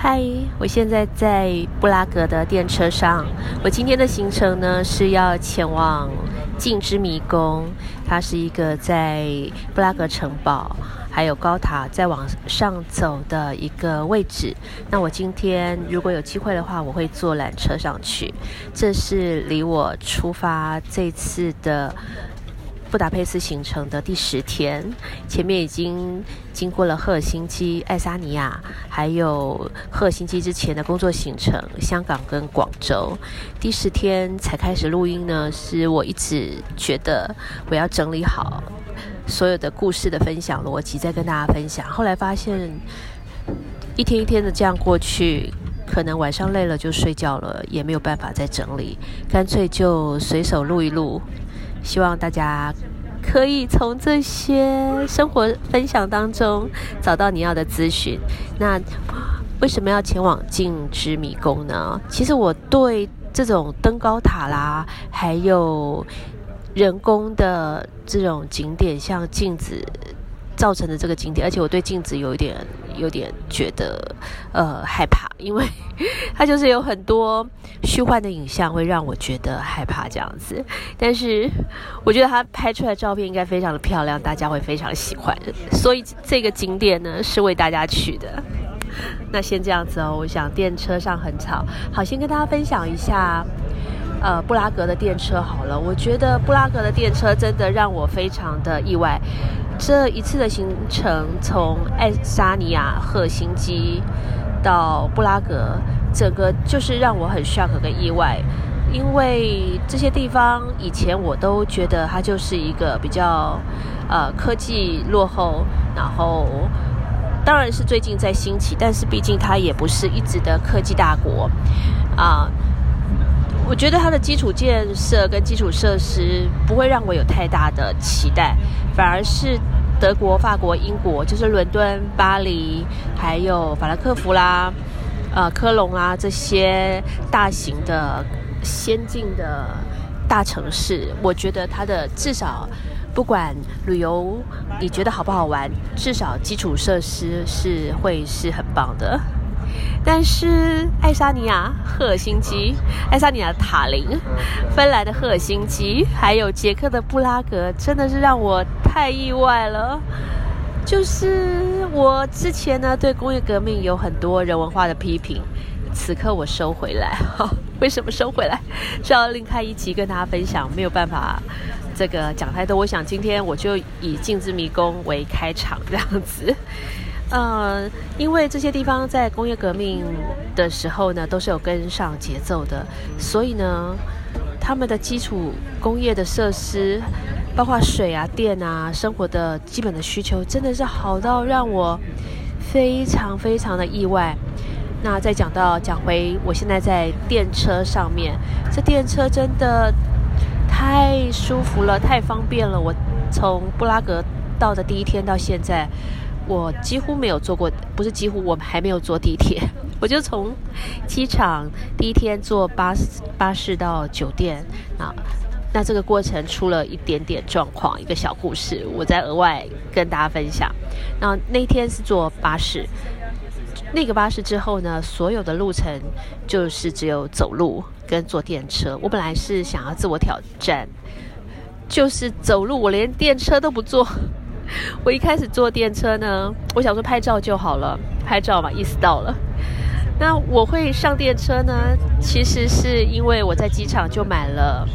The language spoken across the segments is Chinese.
嗨，我现在在布拉格的电车上。我今天的行程呢是要前往镜之迷宫，它是一个在布拉格城堡还有高塔再往上走的一个位置。那我今天如果有机会的话，我会坐缆车上去。这是离我出发这次的。布达佩斯行程的第十天，前面已经经过了赫尔辛基、爱沙尼亚，还有赫尔辛基之前的工作行程，香港跟广州。第十天才开始录音呢，是我一直觉得我要整理好所有的故事的分享逻辑，再跟大家分享。后来发现，一天一天的这样过去，可能晚上累了就睡觉了，也没有办法再整理，干脆就随手录一录。希望大家可以从这些生活分享当中找到你要的资讯。那为什么要前往镜之迷宫呢？其实我对这种登高塔啦，还有人工的这种景点，像镜子。造成的这个景点，而且我对镜子有一点有点觉得呃害怕，因为 它就是有很多虚幻的影像，会让我觉得害怕这样子。但是我觉得它拍出来的照片应该非常的漂亮，大家会非常喜欢。所以这个景点呢是为大家去的。那先这样子哦，我想电车上很吵，好，先跟大家分享一下呃布拉格的电车好了。我觉得布拉格的电车真的让我非常的意外。这一次的行程，从爱沙尼亚赫辛基到布拉格，整个就是让我很 shock 跟意外，因为这些地方以前我都觉得它就是一个比较呃科技落后，然后当然是最近在兴起，但是毕竟它也不是一直的科技大国啊。我觉得它的基础建设跟基础设施不会让我有太大的期待，反而是德国、法国、英国，就是伦敦、巴黎，还有法兰克福啦、呃科隆啊这些大型的、先进的大城市，我觉得它的至少不管旅游你觉得好不好玩，至少基础设施是会是很棒的。但是爱沙尼亚赫尔辛基、爱沙尼亚塔林、芬兰的赫尔辛基，还有捷克的布拉格，真的是让我太意外了。就是我之前呢对工业革命有很多人文化的批评，此刻我收回来。哈，为什么收回来？是要另开一集跟大家分享，没有办法这个讲太多。我想今天我就以镜子迷宫为开场，这样子。呃，因为这些地方在工业革命的时候呢，都是有跟上节奏的，所以呢，他们的基础工业的设施，包括水啊、电啊，生活的基本的需求，真的是好到让我非常非常的意外。那再讲到讲回，我现在在电车上面，这电车真的太舒服了，太方便了。我从布拉格到的第一天到现在。我几乎没有坐过，不是几乎，我还没有坐地铁。我就从机场第一天坐巴士巴士到酒店啊，那这个过程出了一点点状况，一个小故事，我再额外跟大家分享。那那天是坐巴士，那个巴士之后呢，所有的路程就是只有走路跟坐电车。我本来是想要自我挑战，就是走路，我连电车都不坐。我一开始坐电车呢，我想说拍照就好了，拍照嘛，意思到了。那我会上电车呢，其实是因为我在机场就买了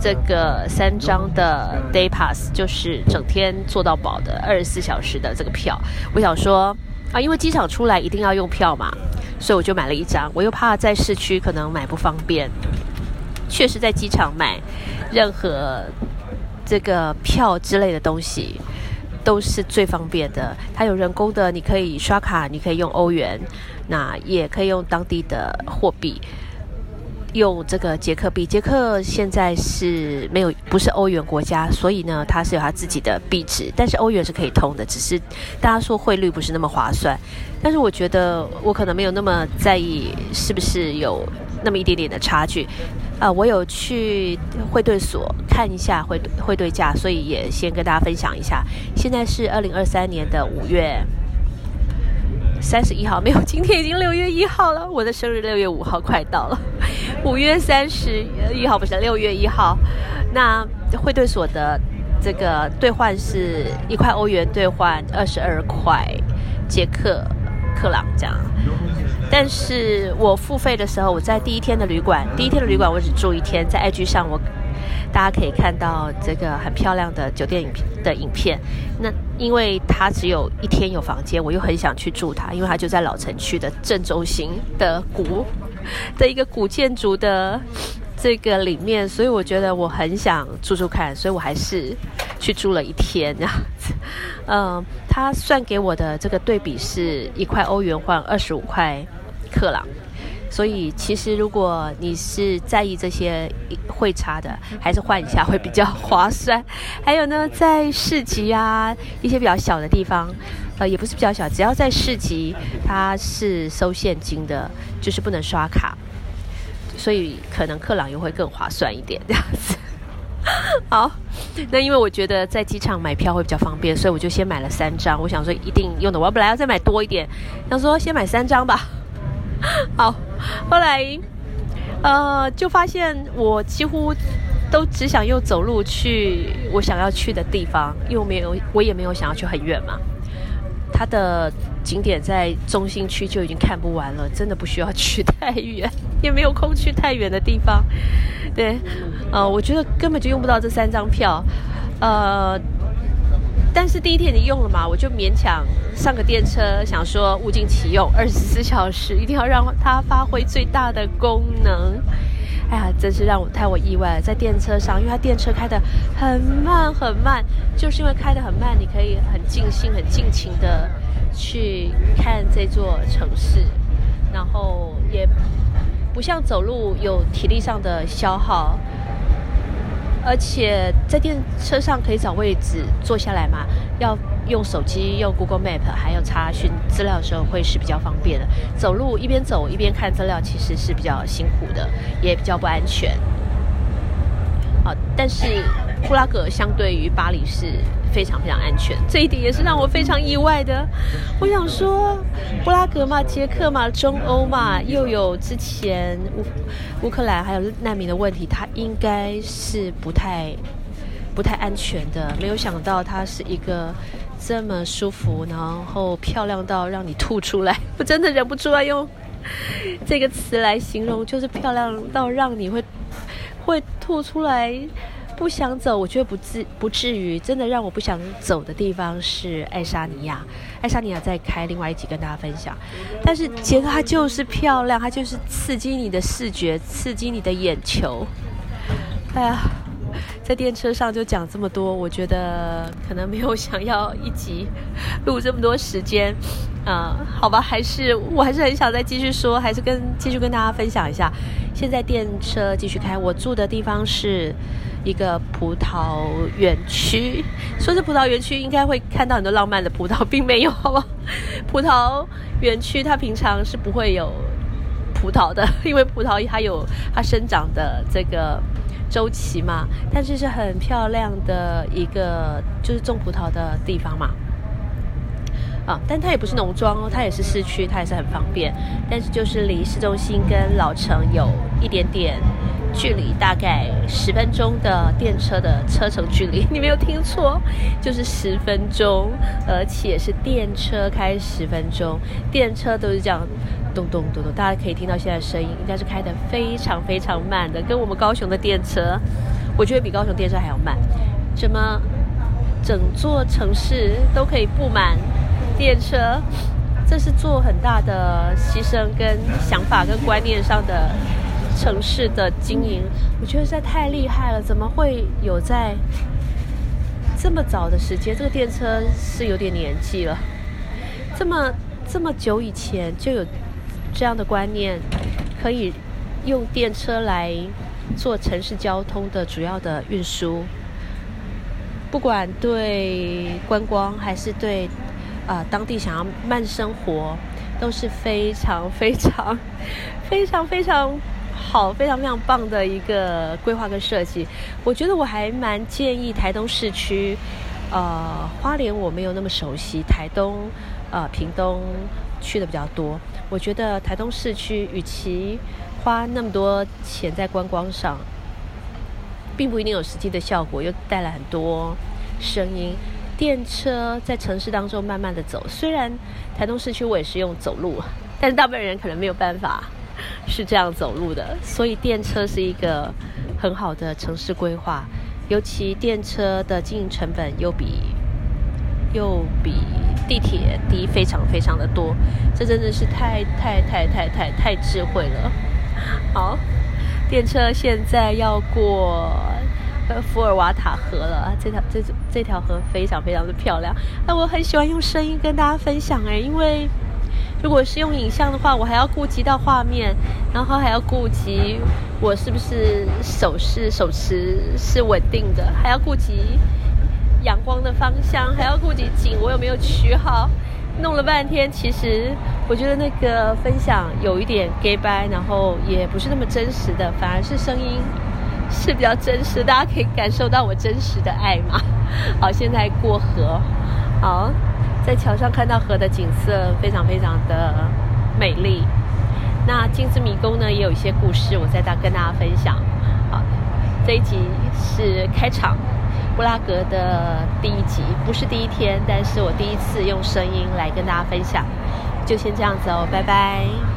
这个三张的 day pass，就是整天坐到饱的二十四小时的这个票。我想说啊，因为机场出来一定要用票嘛，所以我就买了一张。我又怕在市区可能买不方便，确实在机场买任何这个票之类的东西。都是最方便的，它有人工的，你可以刷卡，你可以用欧元，那也可以用当地的货币，用这个捷克币。捷克现在是没有不是欧元国家，所以呢，它是有它自己的币值，但是欧元是可以通的，只是大家说汇率不是那么划算。但是我觉得我可能没有那么在意是不是有那么一点点的差距。呃，我有去汇兑所看一下汇汇兑价，所以也先跟大家分享一下。现在是二零二三年的五月三十一号没有，今天已经六月一号了。我的生日六月五号快到了，五月三十一号不是六月一号。那汇兑所的这个兑换是一块欧元兑换二十二块捷克克朗这样。但是我付费的时候，我在第一天的旅馆，第一天的旅馆我只住一天，在 IG 上我。大家可以看到这个很漂亮的酒店影的影片。那因为它只有一天有房间，我又很想去住它，因为它就在老城区的正中心的古的一个古建筑的这个里面，所以我觉得我很想住住看，所以我还是去住了一天这样子。嗯，他算给我的这个对比是一块欧元换二十五块克朗。所以，其实如果你是在意这些会差的，还是换一下会比较划算。还有呢，在市集啊，一些比较小的地方，呃，也不是比较小，只要在市集，它是收现金的，就是不能刷卡，所以可能克朗又会更划算一点这样子。好，那因为我觉得在机场买票会比较方便，所以我就先买了三张。我想说一定用的，我本来要再买多一点，想说先买三张吧。好，后来，呃，就发现我几乎都只想用走路去我想要去的地方，又没有，我也没有想要去很远嘛。它的景点在中心区就已经看不完了，真的不需要去太远，也没有空去太远的地方。对，呃，我觉得根本就用不到这三张票，呃。但是第一天你用了嘛，我就勉强上个电车，想说物尽其用，二十四 小时一定要让它发挥最大的功能。哎呀，真是让我太我意外了，在电车上，因为它电车开得很慢很慢，就是因为开得很慢，你可以很尽兴、很尽情的去看这座城市，然后也不像走路有体力上的消耗。而且在电车上可以找位置坐下来嘛？要用手机用 Google Map，还有查询资料的时候会是比较方便的。走路一边走一边看资料，其实是比较辛苦的，也比较不安全。啊，但是布拉格相对于巴黎是。非常非常安全，这一点也是让我非常意外的。我想说，布拉格嘛，捷克嘛，中欧嘛，又有之前乌乌克兰还有难民的问题，它应该是不太不太安全的。没有想到它是一个这么舒服，然后漂亮到让你吐出来。我真的忍不住要用这个词来形容，就是漂亮到让你会会吐出来。不想走，我觉得不至不至于。真的让我不想走的地方是爱沙尼亚。爱沙尼亚再开另外一集跟大家分享。但是杰克他就是漂亮，他就是刺激你的视觉，刺激你的眼球。哎呀，在电车上就讲这么多，我觉得可能没有想要一集录这么多时间。嗯，好吧，还是我还是很想再继续说，还是跟继续跟大家分享一下。现在电车继续开，我住的地方是。一个葡萄园区，说是葡萄园区，应该会看到很多浪漫的葡萄，并没有，好吧？葡萄园区它平常是不会有葡萄的，因为葡萄它有它生长的这个周期嘛。但是是很漂亮的一个，就是种葡萄的地方嘛。啊，但它也不是农庄哦，它也是市区，它也是很方便。但是就是离市中心跟老城有一点点。距离大概十分钟的电车的车程距离，你没有听错，就是十分钟，而且是电车开十分钟，电车都是这样咚咚咚咚，大家可以听到现在声音，应该是开的非常非常慢的，跟我们高雄的电车，我觉得比高雄电车还要慢。怎么整座城市都可以布满电车？这是做很大的牺牲跟想法跟观念上的。城市的经营，我觉得实在太厉害了。怎么会有在这么早的时间？这个电车是有点年纪了，这么这么久以前就有这样的观念，可以用电车来做城市交通的主要的运输，不管对观光还是对啊当地想要慢生活，都是非常非常非常非常。好，非常非常棒的一个规划跟设计。我觉得我还蛮建议台东市区，呃，花莲我没有那么熟悉，台东、呃，屏东去的比较多。我觉得台东市区与其花那么多钱在观光上，并不一定有实际的效果，又带来很多声音。电车在城市当中慢慢的走，虽然台东市区我也是用走路，但是大部分人可能没有办法是这样走路的，所以电车是一个很好的城市规划，尤其电车的经营成本又比又比地铁低非常非常的多，这真的是太太太太太太智慧了。好，电车现在要过呃。福尔瓦塔河了，这条这这条河非常非常的漂亮。那我很喜欢用声音跟大家分享哎，因为如果是用影像的话，我还要顾及到画面，然后还要顾及我是不是手势手持是稳定的，还要顾及阳光的方向，还要顾及景我有没有取好，弄了半天，其实我觉得那个分享有一点 gay 掰，然后也不是那么真实的，反而是声音。是比较真实，大家可以感受到我真实的爱嘛。好，现在过河，好，在桥上看到河的景色非常非常的美丽。那金子迷宫呢，也有一些故事，我在大跟大家分享。好，这一集是开场，布拉格的第一集，不是第一天，但是我第一次用声音来跟大家分享，就先这样子哦，拜拜。